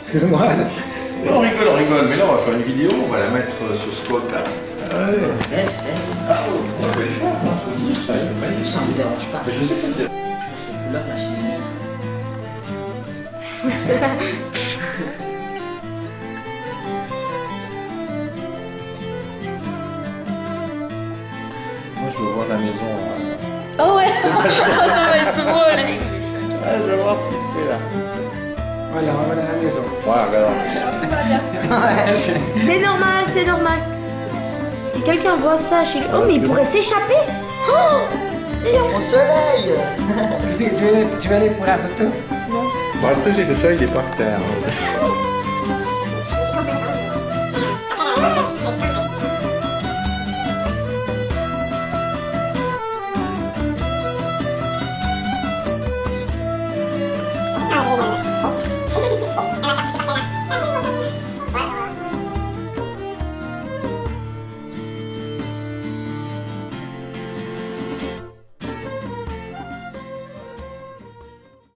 Excuse-moi. Ah, non. Oh, on rigole, on rigole, mais là on va faire une vidéo, on va la mettre sur Squadcast. Eh, eh, Ah, on peut les faire, ça. Ça me dérange pas. Mais je sais que c'était. Couleur, la cheminée. Moi je veux voir la maison. euh, Oh ouais, ça va être drôle. Ah, je veux voir ce qui se fait là. Voilà, on va à la maison. Ouais, regarde. C'est normal, c'est normal. Si quelqu'un voit ça chez lui. Oh, mais il pourrait s'échapper. Oh Au soleil Qu'est-ce que tu veux aller, tu veux aller pour la photo? Bon, après, j'ai que ça, il est par terre. hein.